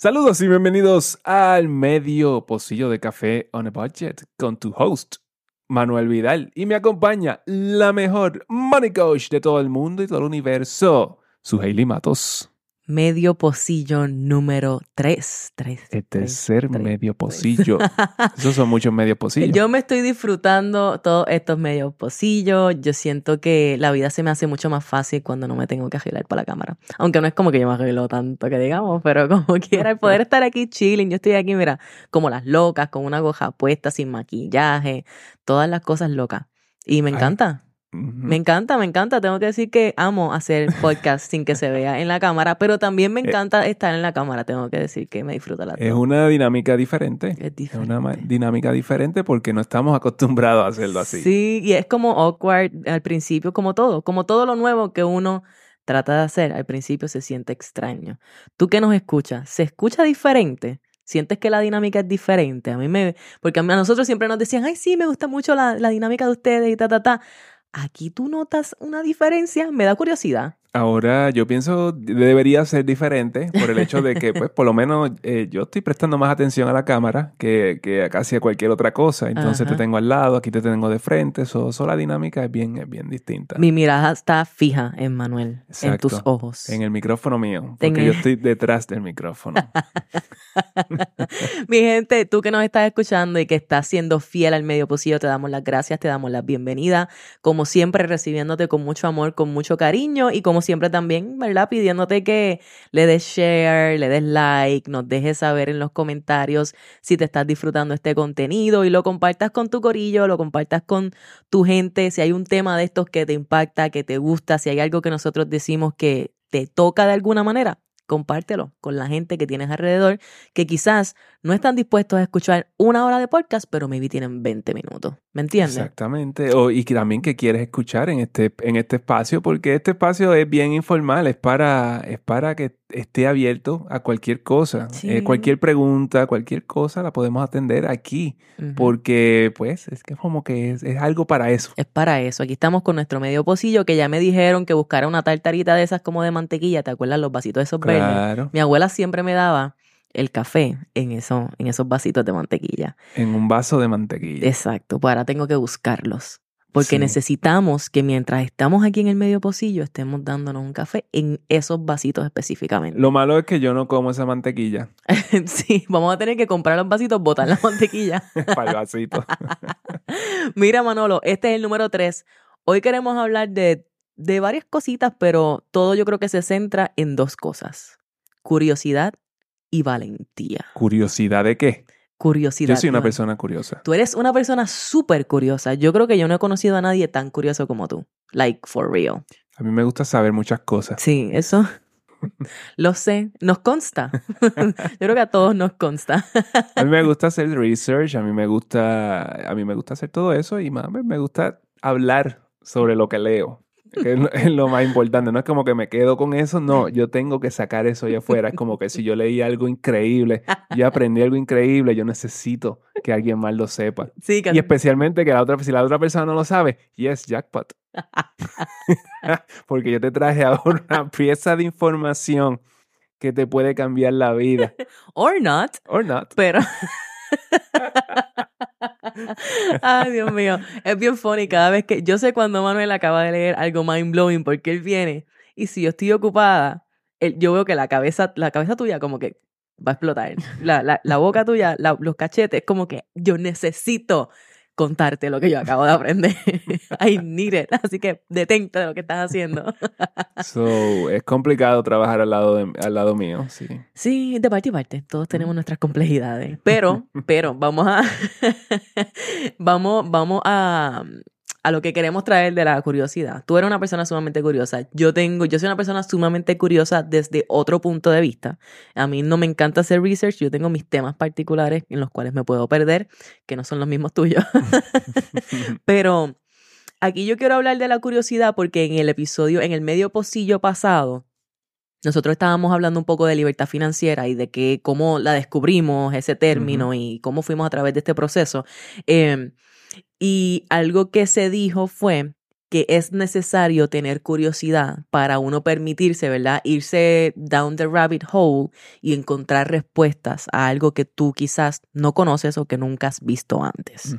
Saludos y bienvenidos al medio pocillo de café on a budget con tu host, Manuel Vidal. Y me acompaña la mejor money coach de todo el mundo y todo el universo, su Hailey Matos. Medio pocillo número 3. El tercer medio pocillo. Esos son muchos medios pocillos. Yo me estoy disfrutando todos estos medios pocillos. Yo siento que la vida se me hace mucho más fácil cuando no me tengo que arreglar para la cámara. Aunque no es como que yo me arreglo tanto que digamos, pero como quiera, el poder estar aquí chilling. Yo estoy aquí, mira, como las locas, con una goja puesta, sin maquillaje, todas las cosas locas. Y me encanta. Me encanta, me encanta. Tengo que decir que amo hacer podcast sin que se vea en la cámara, pero también me eh, encanta estar en la cámara. Tengo que decir que me disfruta la Es una dinámica diferente. Es diferente. Es una dinámica diferente porque no estamos acostumbrados a hacerlo así. Sí, y es como awkward al principio, como todo, como todo lo nuevo que uno trata de hacer, al principio se siente extraño. Tú que nos escuchas, ¿se escucha diferente? ¿Sientes que la dinámica es diferente? A mí me... Porque a nosotros siempre nos decían, ay, sí, me gusta mucho la, la dinámica de ustedes y ta, ta, ta. Aquí tú notas una diferencia, me da curiosidad. Ahora yo pienso debería ser diferente por el hecho de que, pues, por lo menos eh, yo estoy prestando más atención a la cámara que, que casi a cualquier otra cosa. Entonces te tengo al lado, aquí te tengo de frente. Eso, la dinámica es bien, es bien distinta. Mi mirada está fija en Manuel, en tus ojos. En el micrófono mío, porque yo estoy detrás del micrófono. Mi gente, tú que nos estás escuchando y que estás siendo fiel al medio posible, te damos las gracias, te damos la bienvenida. Como siempre, recibiéndote con mucho amor, con mucho cariño y como siempre también, ¿verdad? Pidiéndote que le des share, le des like, nos dejes saber en los comentarios si te estás disfrutando este contenido y lo compartas con tu corillo, lo compartas con tu gente, si hay un tema de estos que te impacta, que te gusta, si hay algo que nosotros decimos que te toca de alguna manera, compártelo con la gente que tienes alrededor, que quizás no están dispuestos a escuchar una hora de podcast, pero maybe tienen 20 minutos. ¿Me entiendes? Exactamente. O, y también que quieres escuchar en este, en este espacio, porque este espacio es bien informal, es para, es para que esté abierto a cualquier cosa. Eh, cualquier pregunta, cualquier cosa la podemos atender aquí, porque pues es que como que es, es, algo para eso. Es para eso. Aquí estamos con nuestro medio pocillo, que ya me dijeron que buscara una tartarita de esas como de mantequilla, ¿te acuerdas los vasitos de esos claro. Mi abuela siempre me daba el café en, eso, en esos vasitos de mantequilla. En un vaso de mantequilla. Exacto, pues ahora tengo que buscarlos. Porque necesitamos que mientras estamos aquí en el medio pocillo estemos dándonos un café en esos vasitos específicamente. Lo malo es que yo no como esa mantequilla. sí, vamos a tener que comprar los vasitos, botar la mantequilla. Para el vasito. Mira, Manolo, este es el número tres. Hoy queremos hablar de, de varias cositas, pero todo yo creo que se centra en dos cosas. Curiosidad y valentía. ¿Curiosidad de qué? Curiosidad. Yo soy una persona curiosa. Tú eres una persona súper curiosa. Yo creo que yo no he conocido a nadie tan curioso como tú. Like, for real. A mí me gusta saber muchas cosas. Sí, eso lo sé. Nos consta. yo creo que a todos nos consta. a mí me gusta hacer research, a mí me gusta, a mí me gusta hacer todo eso y más me gusta hablar sobre lo que leo que es lo más importante. No es como que me quedo con eso, no, yo tengo que sacar eso allá afuera. Es como que si yo leí algo increíble, yo aprendí algo increíble, yo necesito que alguien más lo sepa. Y especialmente que la otra, si la otra persona no lo sabe, yes, jackpot. Porque yo te traje ahora una pieza de información que te puede cambiar la vida. Or not. Or not. Pero. Ay, Dios mío. Es bien funny cada vez que. Yo sé cuando Manuel acaba de leer algo mind blowing porque él viene. Y si yo estoy ocupada, yo veo que la cabeza, la cabeza tuya como que va a explotar. La, la, boca tuya, los cachetes, como que yo necesito contarte lo que yo acabo de aprender. I need it. Así que detente de lo que estás haciendo. so, es complicado trabajar al lado, de, al lado mío, sí. Sí, de parte y parte. Todos tenemos nuestras complejidades. Pero, pero, vamos a. vamos, vamos a a lo que queremos traer de la curiosidad. Tú eres una persona sumamente curiosa. Yo tengo, yo soy una persona sumamente curiosa desde otro punto de vista. A mí no me encanta hacer research, yo tengo mis temas particulares en los cuales me puedo perder, que no son los mismos tuyos. Pero aquí yo quiero hablar de la curiosidad porque en el episodio, en el medio pocillo pasado, nosotros estábamos hablando un poco de libertad financiera y de que cómo la descubrimos, ese término, y cómo fuimos a través de este proceso. Eh, y algo que se dijo fue que es necesario tener curiosidad para uno permitirse, ¿verdad? Irse down the rabbit hole y encontrar respuestas a algo que tú quizás no conoces o que nunca has visto antes.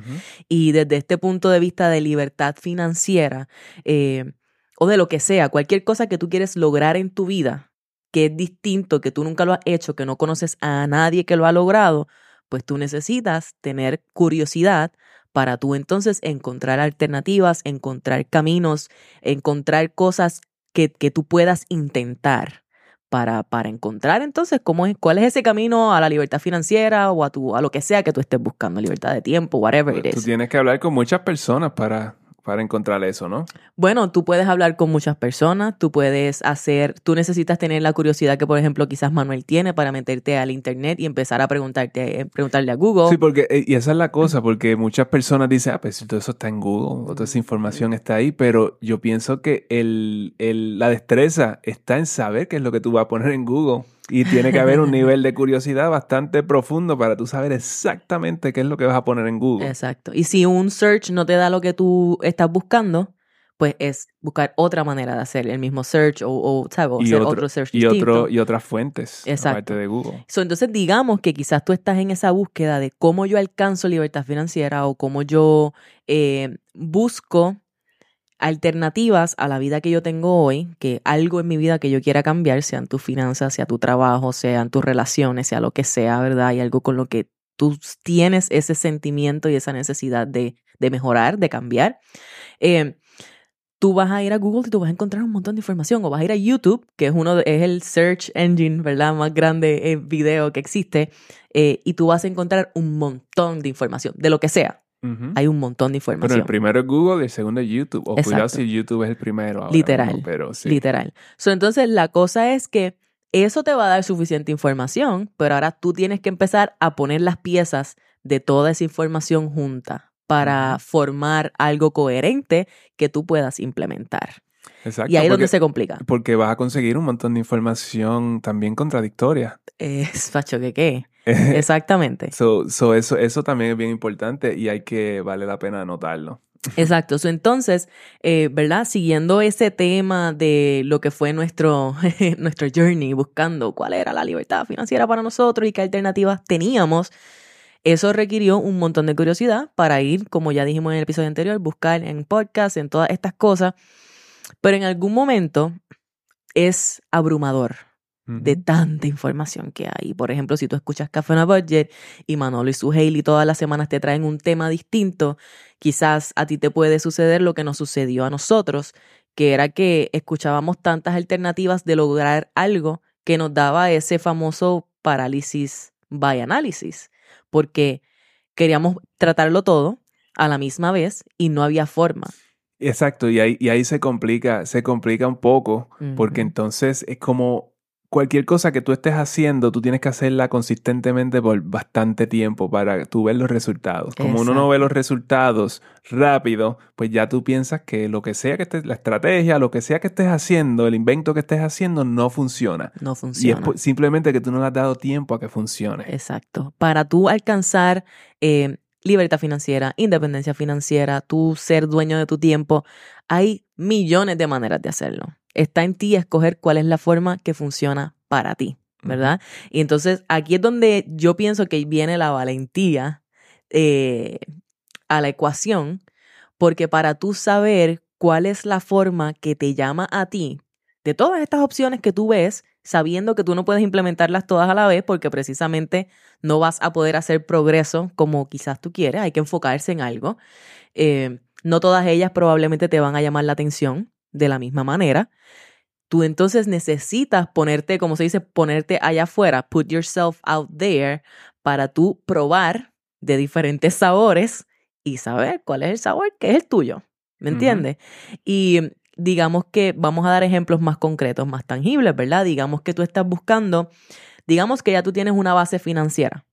Y desde este punto de vista de libertad financiera eh, o de lo que sea, cualquier cosa que tú quieres lograr en tu vida, que es distinto, que tú nunca lo has hecho, que no conoces a nadie que lo ha logrado, pues tú necesitas tener curiosidad para tú entonces encontrar alternativas, encontrar caminos, encontrar cosas que, que tú puedas intentar para, para encontrar entonces cómo es, cuál es ese camino a la libertad financiera o a, tu, a lo que sea que tú estés buscando, libertad de tiempo, whatever it Pues Tú is. tienes que hablar con muchas personas para, para encontrar eso, ¿no? Bueno, tú puedes hablar con muchas personas, tú puedes hacer, tú necesitas tener la curiosidad que, por ejemplo, quizás Manuel tiene para meterte al internet y empezar a preguntarte, eh, preguntarle a Google. Sí, porque, eh, y esa es la cosa, porque muchas personas dicen, ah, pues todo eso está en Google, toda esa información está ahí, pero yo pienso que el, el- la destreza está en saber qué es lo que tú vas a poner en Google. Y tiene que haber un nivel de curiosidad bastante profundo para tú saber exactamente qué es lo que vas a poner en Google. Exacto. Y si un search no te da lo que tú estás buscando, pues es buscar otra manera de hacer el mismo search o, o, ¿sabes? O Y hacer otro- otro, search y, distinto. otro, y otras fuentes, Exacto. aparte de Google. So, entonces digamos que quizás tú estás en esa búsqueda de cómo yo alcanzo libertad financiera o cómo yo eh, busco alternativas a la vida que yo tengo hoy, que algo en mi vida que yo quiera cambiar, sean tus finanzas, sea tu trabajo, sean tus relaciones, sea lo que sea, ¿verdad? Hay algo con lo que tú tienes ese sentimiento y esa necesidad de, de mejorar, de cambiar. Eh, tú vas a ir a Google y tú vas a encontrar un montón de información o vas a ir a YouTube, que es uno de- es el search engine, ¿verdad? Más grande en video que existe, eh, y tú vas a encontrar un montón de información, de lo que sea. Hay un montón de Pero información. el primero es Google y el segundo es YouTube. O cuidado Exacto. si YouTube es el primero. ahora Literal. mismo, pero sí. Literal. So, entonces, la cosa es que eso te va a dar suficiente información, pero ahora tú tienes que empezar a poner las piezas de toda esa información junta para formar algo coherente que tú puedas implementar. Exacto. y ahí es donde se complica. porque vas a conseguir un montón de información también contradictoria. Es facho que qué. Exactamente. So, so eso, eso también es bien importante y hay que, vale la pena anotarlo. Exacto. So, entonces, eh, ¿verdad? Siguiendo ese tema de lo que fue nuestro, nuestro journey, buscando cuál era la libertad financiera para nosotros y qué alternativas teníamos, eso requirió un montón de curiosidad para ir, como ya dijimos en el episodio anterior, buscar en podcast, en todas estas cosas. Pero en algún momento es abrumador de tanta información que hay. Por ejemplo, si tú escuchas Café on a Budget y Manolo y su Hailey todas las semanas te traen un tema distinto, quizás a ti te puede suceder lo que nos sucedió a nosotros, que era que escuchábamos tantas alternativas de lograr algo que nos daba ese famoso parálisis by análisis, porque queríamos tratarlo todo a la misma vez y no había forma. Exacto, y ahí, y ahí se complica, se complica un poco, porque entonces es como cualquier cosa que tú estés haciendo, tú tienes que hacerla consistentemente por bastante tiempo para tú ver los resultados. Como uno no ve los resultados rápido, pues ya tú piensas que lo que sea que estés, la estrategia, lo que sea que estés haciendo, el invento que estés haciendo, no funciona. No Y es funciona. simplemente que tú no le has dado tiempo a que funcione. Exacto. Para tú alcanzar eh, libertad financiera, independencia financiera, tú ser dueño de tu tiempo, hay millones de maneras de hacerlo. Está en ti escoger cuál es la forma que funciona para ti, ¿verdad? Y entonces aquí es donde yo pienso que viene la valentía eh, a la ecuación, porque para tú saber cuál es la forma que te llama a ti, de todas estas opciones que tú ves, sabiendo que tú no puedes implementarlas todas a la vez porque precisamente no vas a poder hacer progreso como quizás tú quieres, hay que enfocarse en algo. Eh, no todas ellas probablemente te van a llamar la atención de la misma manera. Tú entonces necesitas ponerte, como se dice, ponerte allá afuera, put yourself out there para tú probar de diferentes sabores y saber cuál es el sabor que es el tuyo. ¿Me entiendes? Y digamos que vamos a dar ejemplos más concretos, más tangibles, ¿verdad? Digamos que tú estás buscando, digamos que ya tú tienes una base financiera,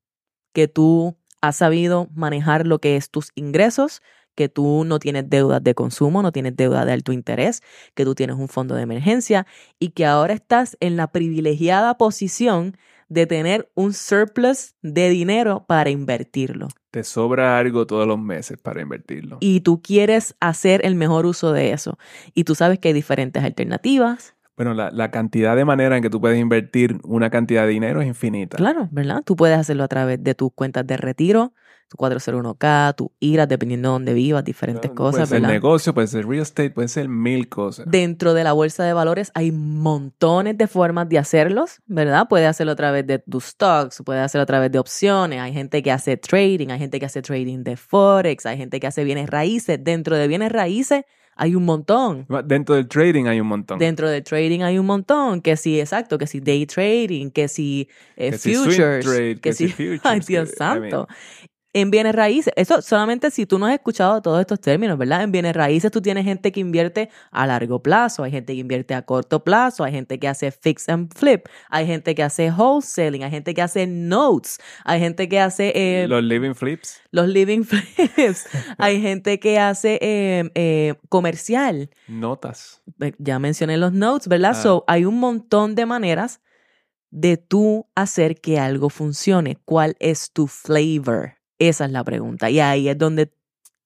que tú has sabido manejar lo que es tus ingresos, que tú no tienes deudas de consumo, no tienes deuda de alto interés, que tú tienes un fondo de emergencia y que ahora estás en la privilegiada posición de tener un surplus de dinero para invertirlo. Te sobra algo todos los meses para invertirlo. Y tú quieres hacer el mejor uso de eso. Y tú sabes que hay diferentes alternativas. Bueno, la, la, cantidad de manera en que tú puedes invertir una cantidad de dinero es infinita. Claro, ¿verdad? Tú puedes hacerlo a través de tus cuentas de retiro, tu 401k, tu IRA, dependiendo de dónde vivas, diferentes cosas. Puede ser negocio, puede ser real estate, puede ser mil cosas. Dentro de la bolsa de valores hay montones de formas de hacerlos, ¿verdad? Puedes hacerlo a través de tus stocks, puedes hacerlo a través de opciones. Hay gente que hace trading, hay gente que hace trading de forex, hay gente que hace bienes raíces. Dentro de bienes raíces hay un montón. Dentro del trading hay un montón. Dentro del trading hay un montón. Que si, exacto, que si day trading, que si eh, futures, que, si, futures. Ay, Dios santo en bienes raíces. Eso solamente si tú no has escuchado todos estos términos, ¿verdad? En bienes raíces tú tienes gente que invierte a largo plazo, hay gente que invierte a corto plazo, hay gente que hace fix and flip, hay gente que hace wholesaling, hay gente que hace notes, hay gente que hace... Eh, los living flips. Los living flips. hay gente que hace eh, eh, comercial. Notas. Ya mencioné los notes, ¿verdad? Ah. So, hay un montón de maneras de tú hacer que algo funcione. ¿Cuál es tu flavor? Esa es la pregunta. Y ahí es donde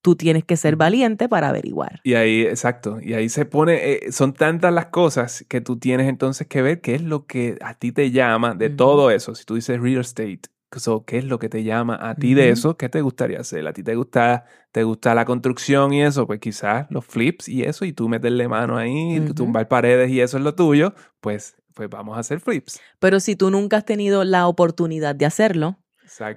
tú tienes que ser valiente para averiguar. Y ahí, exacto, y ahí se pone, eh, son tantas las cosas que tú tienes entonces que ver qué es lo que a ti te llama de todo eso. Si tú dices real estate, ¿qué es lo que te llama a ti de eso? ¿Qué te gustaría hacer? ¿A ti te gusta, te gusta la construcción y eso? Pues quizás los flips y eso, y tú meterle mano ahí, tumbar paredes y eso es lo tuyo, pues, pues vamos a hacer flips. Pero si tú nunca has tenido la oportunidad de hacerlo,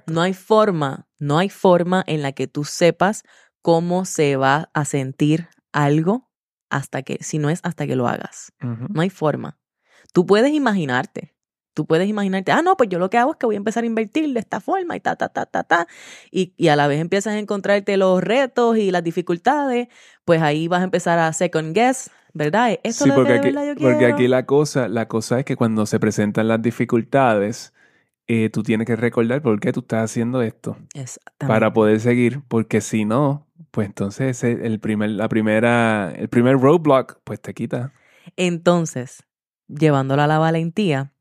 no hay forma, no hay forma en la que tú sepas cómo se va a sentir algo hasta que, si no es hasta que lo hagas. No hay forma. Tú puedes imaginarte. Tú puedes imaginarte, ah, no, pues yo lo que hago es que voy a empezar a invertir de esta forma y ta, ta, ta, ta, ta. Y, y a la vez empiezas a encontrarte los retos y las dificultades, pues ahí vas a empezar a second guess, ¿verdad? Esto sí, porque, aquí, porque aquí la cosa, la cosa es que cuando se presentan las dificultades, eh, tú tienes que recordar por qué tú estás haciendo esto. Para poder seguir, porque si no, pues entonces el primer, la primera, el primer roadblock, pues te quita. Entonces, llevándola a la valentía,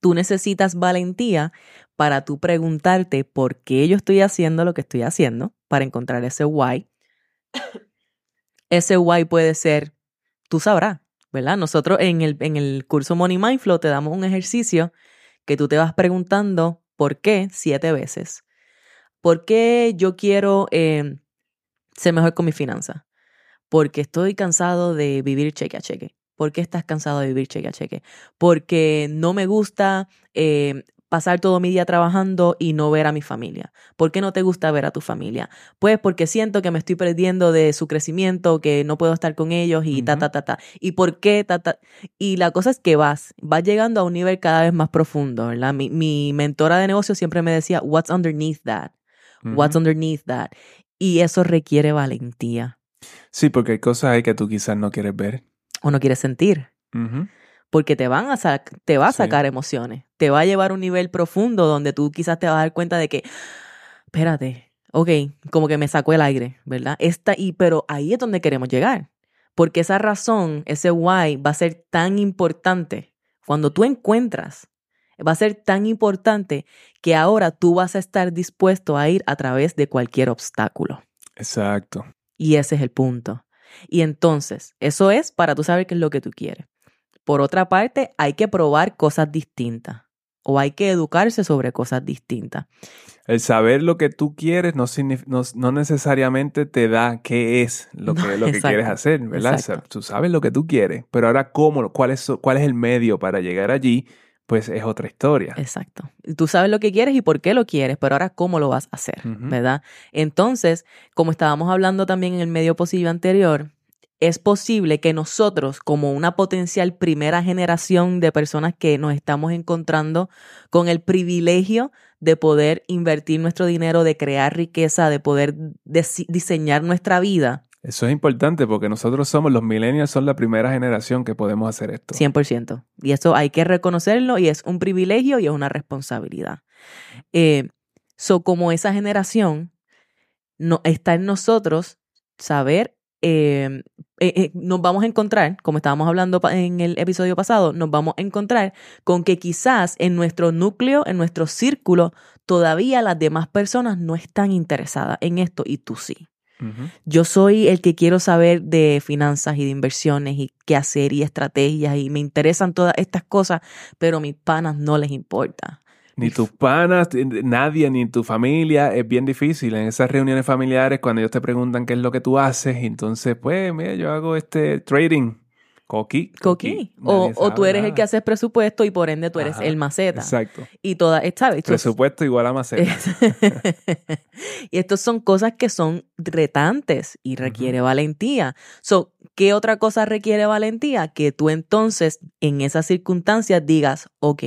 tú necesitas valentía para tú preguntarte por qué yo estoy haciendo lo que estoy haciendo, para encontrar ese why. ese why puede ser, tú sabrás, ¿verdad? Nosotros en el, en el curso Money Mindflow te damos un ejercicio que tú te vas preguntando por qué siete veces. ¿Por qué yo quiero eh, ser mejor con mi finanzas? Porque estoy cansado de vivir cheque a cheque. ¿Por qué estás cansado de vivir cheque a cheque? Porque no me gusta eh, pasar todo mi día trabajando y no ver a mi familia? ¿Por qué no te gusta ver a tu familia? Pues porque siento que me estoy perdiendo de su crecimiento, que no puedo estar con ellos y ta, ta, ta, ta. ¿Y por qué? Ta, ta? Y la cosa es que vas, vas llegando a un nivel cada vez más profundo, ¿verdad? Mi, mi mentora de negocio siempre me decía, what's underneath that? What's underneath that? Y eso requiere valentía. Sí, porque hay cosas ahí que tú quizás no quieres ver. O no quieres sentir porque te, van a te va a sacar emociones, te va a llevar a un nivel profundo donde tú quizás te vas a dar cuenta de que, espérate, ok, como que me sacó el aire, ¿verdad? Esta, y, pero ahí es donde queremos llegar, porque esa razón, ese why va a ser tan importante cuando tú encuentras, va a ser tan importante que ahora tú vas a estar dispuesto a ir a través de cualquier obstáculo. Exacto. Y ese es el punto. Y entonces, eso es para tú saber qué es lo que tú quieres. Por otra parte, hay que probar cosas distintas o hay que educarse sobre cosas distintas. El saber lo que tú quieres no, no, necesariamente te da qué es lo que, lo que quieres hacer, ¿verdad? tú sabes lo que tú quieres, pero ahora cómo, cuál es, cuál es el medio para llegar allí, pues es otra historia. Exacto. Tú sabes lo que quieres y por qué lo quieres, pero ahora cómo lo vas a hacer, ¿verdad? Entonces, como estábamos hablando también en el medio posible anterior, es posible que nosotros, como una potencial primera generación de personas que nos estamos encontrando con el privilegio de poder invertir nuestro dinero, de crear riqueza, de poder diseñar nuestra vida. Eso es importante porque nosotros somos los millennials, son la primera generación que podemos hacer esto. 100%. Y eso hay que reconocerlo y es un privilegio y es una responsabilidad. Eh, so, como esa generación no, está en nosotros saber eh, eh, eh, nos vamos a encontrar, como estábamos hablando en el episodio pasado, nos vamos a encontrar con que quizás en nuestro núcleo, en nuestro círculo, todavía las demás personas no están interesadas en esto y tú sí. Yo soy el que quiero saber de finanzas y de inversiones y qué hacer y estrategias y me interesan todas estas cosas, pero a mis panas no les importa. Ni tus panas, nadie, ni tu familia. Es bien difícil en esas reuniones familiares cuando ellos te preguntan qué es lo que tú haces. Y entonces, pues, mira, yo hago este trading. Coqui. Coqui. O, o, tú eres el que haces presupuesto y por ende tú eres el maceta. Exacto. Y toda, ¿sabes? Presupuesto igual a maceta. y estas son cosas que son retantes y requiere valentía. So, ¿qué otra cosa requiere valentía? Que tú entonces en esas circunstancias digas, ok,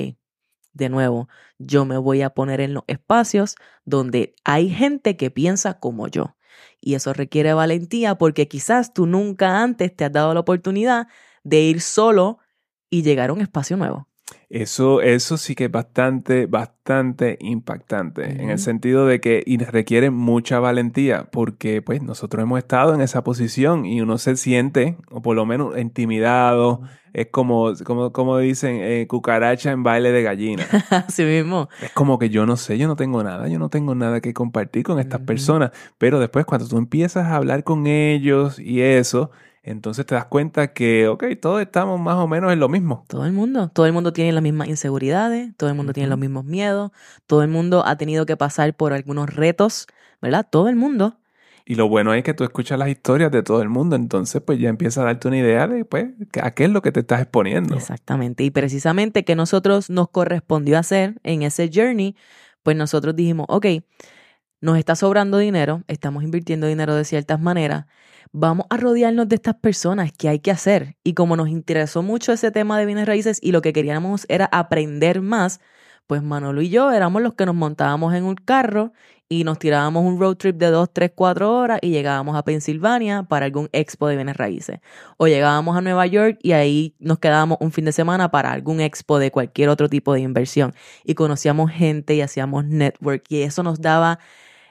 de nuevo, yo me voy a poner en los espacios donde hay gente que piensa como yo. Y eso requiere valentía porque quizás tú nunca antes te has dado la oportunidad de ir solo y llegar a un espacio nuevo. Eso, eso sí que es bastante, bastante impactante, en el sentido de que requiere mucha valentía, porque pues nosotros hemos estado en esa posición y uno se siente, o por lo menos intimidado, es como, como, como dicen, eh, cucaracha en baile de gallina. Así mismo. Es como que yo no sé, yo no tengo nada, yo no tengo nada que compartir con estas personas, pero después cuando tú empiezas a hablar con ellos y eso, entonces te das cuenta que, ok, todos estamos más o menos en lo mismo. Todo el mundo, todo el mundo tiene las mismas inseguridades, todo el mundo tiene los mismos miedos, todo el mundo ha tenido que pasar por algunos retos, ¿verdad? Todo el mundo. Y lo bueno es que tú escuchas las historias de todo el mundo, entonces pues ya empieza a darte una idea de pues a qué es lo que te estás exponiendo. Exactamente, y precisamente que nosotros nos correspondió hacer en ese journey, pues nosotros dijimos, ok, nos está sobrando dinero, estamos invirtiendo dinero de ciertas maneras, vamos a rodearnos de estas personas que hay que hacer. Y como nos interesó mucho ese tema de bienes raíces y lo que queríamos era aprender más, pues Manolo y yo éramos los que nos montábamos en un carro y nos tirábamos un road trip de 2, 3, 4 horas y llegábamos a Pensilvania para algún expo de bienes raíces. O llegábamos a Nueva York y ahí nos quedábamos un fin de semana para algún expo de cualquier otro tipo de inversión. Y conocíamos gente y hacíamos network y eso nos daba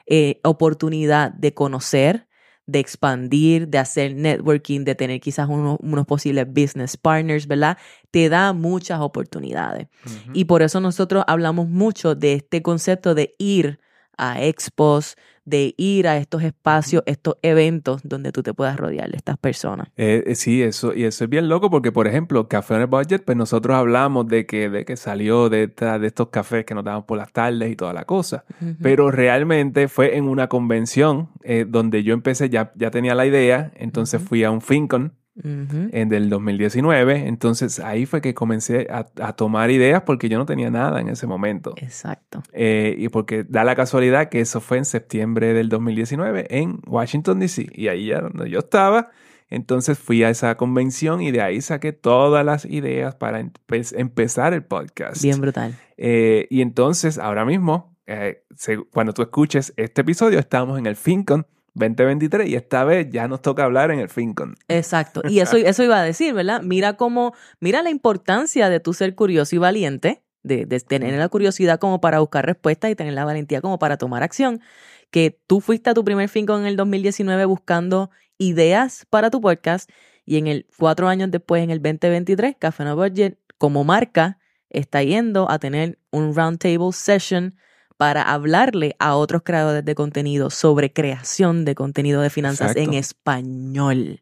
eh, oportunidad de conocer, de expandir, de hacer networking, de tener quizás unos posibles business partners, ¿verdad? Te da muchas oportunidades. Y por eso nosotros hablamos mucho de este concepto de ir a expos, de ir a estos espacios, estos eventos donde tú te puedas rodear de estas personas. Eh, eh, sí, eso, y eso es bien loco porque, por ejemplo, Café on Budget, pues nosotros hablamos de que, de que salió de, de estos cafés que nos daban por las tardes y toda la cosa, pero realmente fue en una convención eh, donde yo empecé, ya, ya tenía la idea, entonces fui a un FinCon en del 2019. Entonces ahí fue que comencé a, tomar ideas porque yo no tenía nada en ese momento. Exacto. Eh, y porque da la casualidad que eso fue en septiembre del 2019 en Washington, D.C. Y ahí ya donde yo estaba. Entonces fui a esa convención y de ahí saqué todas las ideas para empezar el podcast. Bien brutal. Eh, y entonces ahora mismo, eh, cuando tú escuches este episodio, estamos en el FinCon 2023 y esta vez ya nos toca hablar en el FinCon. Exacto. Y eso, eso iba a decir, ¿verdad? Mira cómo, mira la importancia de tu ser curioso y valiente, de, de tener la curiosidad como para buscar respuestas y tener la valentía como para tomar acción. Que tú fuiste a tu primer FinCon en el 2019 buscando ideas para tu podcast y en el cuatro años después, en el 2023, Café No Budget como marca está yendo a tener un roundtable session para hablarle a otros creadores de contenido sobre creación de contenido de finanzas en español.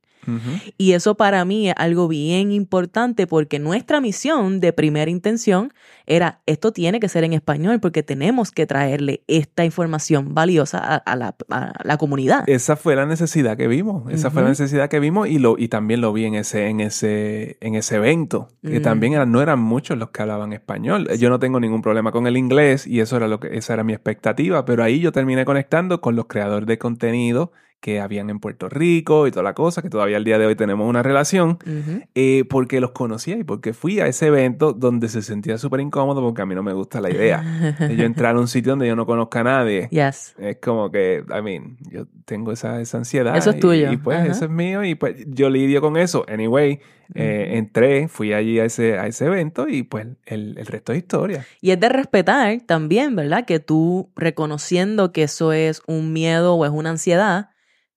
Y eso para mí es algo bien importante porque nuestra misión de primera intención era, esto tiene que ser en español porque tenemos que traerle esta información valiosa a, la, comunidad. Esa fue la necesidad que vimos, esa fue la necesidad que vimos y, lo, y también lo vi en ese, en ese, en ese evento, que también no eran muchos los que hablaban español. Yo no tengo ningún problema con el inglés y eso era lo que, esa era mi expectativa, pero ahí yo terminé conectando con los creadores de contenido que habían en Puerto Rico y toda la cosa, que todavía al día de hoy tenemos una relación, eh, porque los conocía y porque fui a ese evento donde se sentía súper incómodo porque a mí no me gusta la idea de yo entrar a un sitio donde yo no conozca a nadie. Yes. Es como que, I mean, yo tengo esa, esa ansiedad. Eso es tuyo. Y, pues eso es mío y pues yo lidio con eso. Anyway, eh, entré, fui allí a ese, a ese evento y pues el, el resto es historia. Y es de respetar también, ¿verdad? Que tú reconociendo que eso es un miedo o es una ansiedad,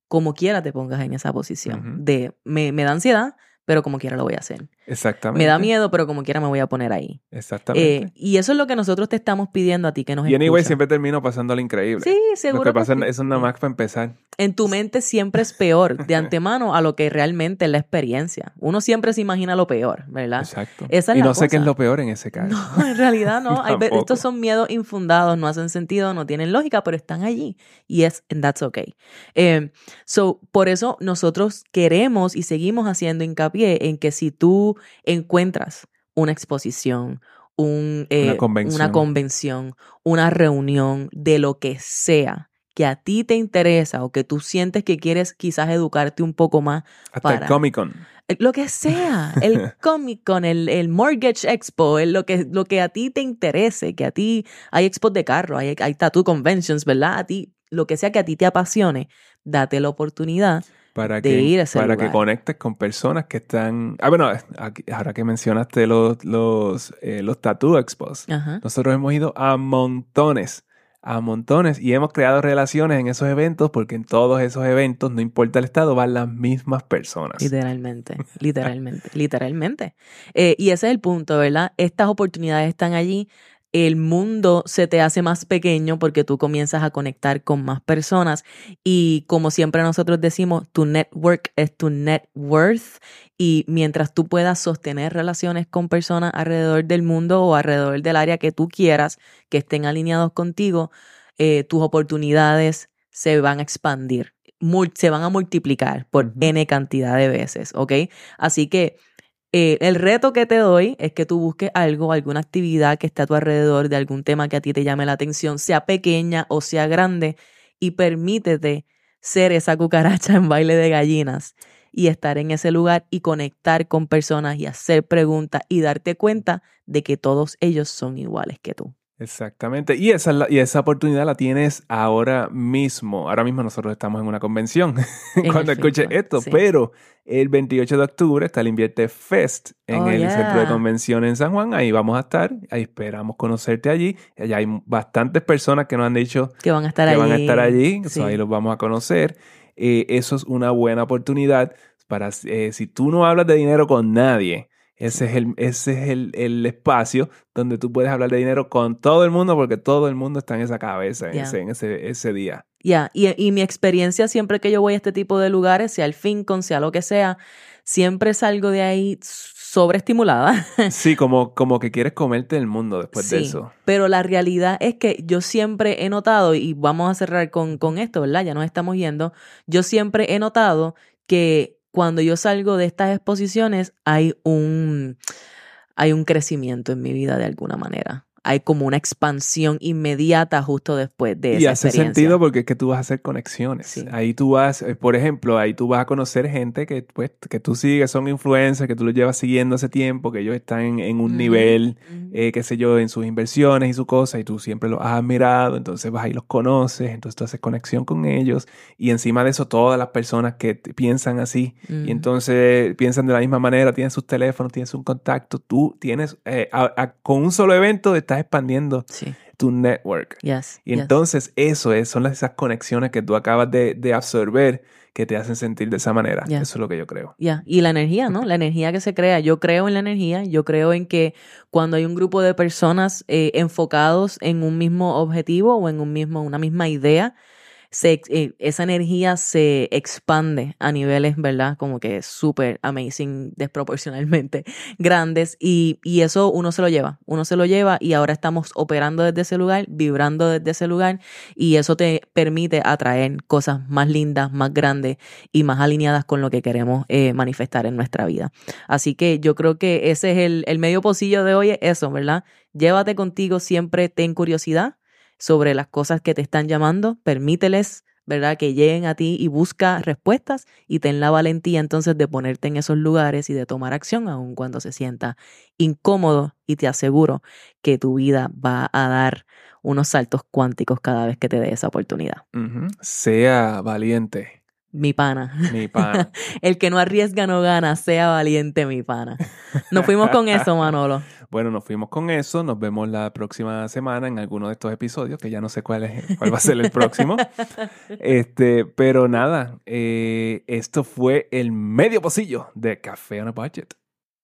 como quiera te pongas en esa posición. De me, me da ansiedad, pero como quiera lo voy a hacer. Exactamente. Me da miedo, pero como quiera me voy a poner ahí. Exactamente. Eh, y eso es lo que nosotros te estamos pidiendo a ti que nos y anyway, siempre termino pasando lo increíble. Sí, seguro. Lo que pasa sí. es nada más para empezar. En tu mente siempre es peor de antemano a lo que realmente es la experiencia. Uno siempre se imagina lo peor, ¿verdad? Exacto. Esa es y la no sé qué es lo peor en ese caso. No, en realidad no. Hay estos son miedos infundados, no hacen sentido, no tienen lógica, pero están allí. Y es, and that's okay. Eh, so, por eso nosotros queremos y seguimos haciendo hincapié en que si tú encuentras una exposición, un, eh, Una convención. una convención, una reunión de lo que sea que a ti te interesa o que tú sientes que quieres quizás educarte un poco más Hasta para- el Comic Con. eh, Lo que sea, el Comic Con, el, el Mortgage Expo, el- lo, que, lo que a ti te interese, que a ti hay expos de carro, hay, hay tattoo conventions, ¿verdad? A ti, lo que sea que a ti te apasione, date la oportunidad. Para, de que, ir a ese para que conectes con personas que están... Ah, bueno, aquí- ahora que mencionaste los, los, eh, los Tattoo Expos. Ajá. Nosotros hemos ido a montones, a montones y hemos creado relaciones en esos eventos porque en todos esos eventos, no importa el estado, van las mismas personas. Literalmente, literalmente, literalmente. Eh, y ese es el punto, ¿verdad? Estas oportunidades están allí. El mundo se te hace más pequeño porque tú comienzas a conectar con más personas y como siempre nosotros decimos, tu network es tu net worth y mientras tú puedas sostener relaciones con personas alrededor del mundo o alrededor del área que tú quieras que estén alineados contigo, eh, tus oportunidades se van a expandir, se van a multiplicar por. N cantidad de veces, ¿ok? Así que eh, el reto que te doy es que tú busques algo, alguna actividad que esté a tu alrededor de algún tema que a ti te llame la atención, sea pequeña o sea grande, y permítete ser esa cucaracha en baile de gallinas y estar en ese lugar y conectar con personas y hacer preguntas y darte cuenta de que todos ellos son iguales que tú. Exactamente. Y esa, la- y esa oportunidad la tienes ahora mismo. Ahora mismo nosotros estamos en una convención cuando escuches esto. sí. Pero el 28 de octubre está el Invierte Fest en Oh, el yeah. centro de convención en San Juan. Ahí vamos a estar. Ahí esperamos conocerte allí. Allá hay bastantes personas que nos han dicho Que van a estar que allí. van a estar allí. Sí. So, ahí los vamos a conocer. Eh, eso es una buena oportunidad para, eh, si tú no hablas de dinero con nadie, ese es, el, ese es el, el espacio donde tú puedes hablar de dinero con todo el mundo porque todo el mundo está en esa cabeza en, ese, en ese, ese día. Ya, y, y mi experiencia siempre que yo voy a este tipo de lugares, sea el FinCon, sea lo que sea, siempre salgo de ahí sobreestimulada. Sí, como, como que quieres comerte el mundo después de eso. Pero la realidad es que yo siempre he notado, y vamos a cerrar con, con esto, ¿verdad? Ya nos estamos yendo. Yo siempre he notado que cuando yo salgo de estas exposiciones hay un, hay un crecimiento en mi vida de alguna manera. Hay como una expansión inmediata justo después de Y esa hace experiencia. sentido porque es que tú vas a hacer conexiones. Sí. Ahí tú vas, eh, por ejemplo, ahí tú vas a conocer gente que, pues, que tú sigues, son influencers, que tú los llevas siguiendo hace tiempo, que ellos están en, un nivel, eh, qué sé yo, en sus inversiones y sus cosas, y tú siempre los has admirado, entonces vas ahí y los conoces, entonces tú haces conexión con ellos, y encima de eso todas las personas que piensan así, y entonces piensan de la misma manera, tienen sus teléfonos, tienes un contacto, tú tienes, eh, a- a- con un solo evento estás expandiendo Sí, tu network. yes, Y yes. entonces eso es, son esas conexiones que tú acabas de, de absorber que te hacen sentir de esa manera. Eso es lo que yo creo. Ya, Y la energía, ¿no? La energía que se crea. Yo creo en la energía. Yo creo en que cuando hay un grupo de personas eh, enfocados en un mismo objetivo o en un mismo, una misma idea, eh, esa energía se expande a niveles, ¿verdad? Como que súper amazing, desproporcionalmente grandes. Y, y eso uno se lo lleva. Uno se lo lleva y ahora estamos operando desde ese lugar, vibrando desde ese lugar. Y eso te permite atraer cosas más lindas, más grandes y más alineadas con lo que queremos eh, manifestar en nuestra vida. Así que yo creo que ese es el, el medio pocillo de hoy, es eso, ¿verdad? Llévate contigo, siempre ten curiosidad sobre las cosas que te están llamando, permíteles, ¿verdad? Que lleguen a ti y busca respuestas y ten la valentía entonces de ponerte en esos lugares y de tomar acción aun cuando se sienta incómodo y te aseguro que tu vida va a dar unos saltos cuánticos cada vez que te dé esa oportunidad. Sea valiente. Mi pana. Mi pana. El que no arriesga no gana, sea valiente, mi pana. Nos fuimos con eso, Manolo. Bueno, nos fuimos con eso. Nos vemos la próxima semana en alguno de estos episodios, que ya no sé cuál, es, cuál va a ser el próximo. Este, pero nada, eh, esto fue el medio pocillo de Café on a Budget.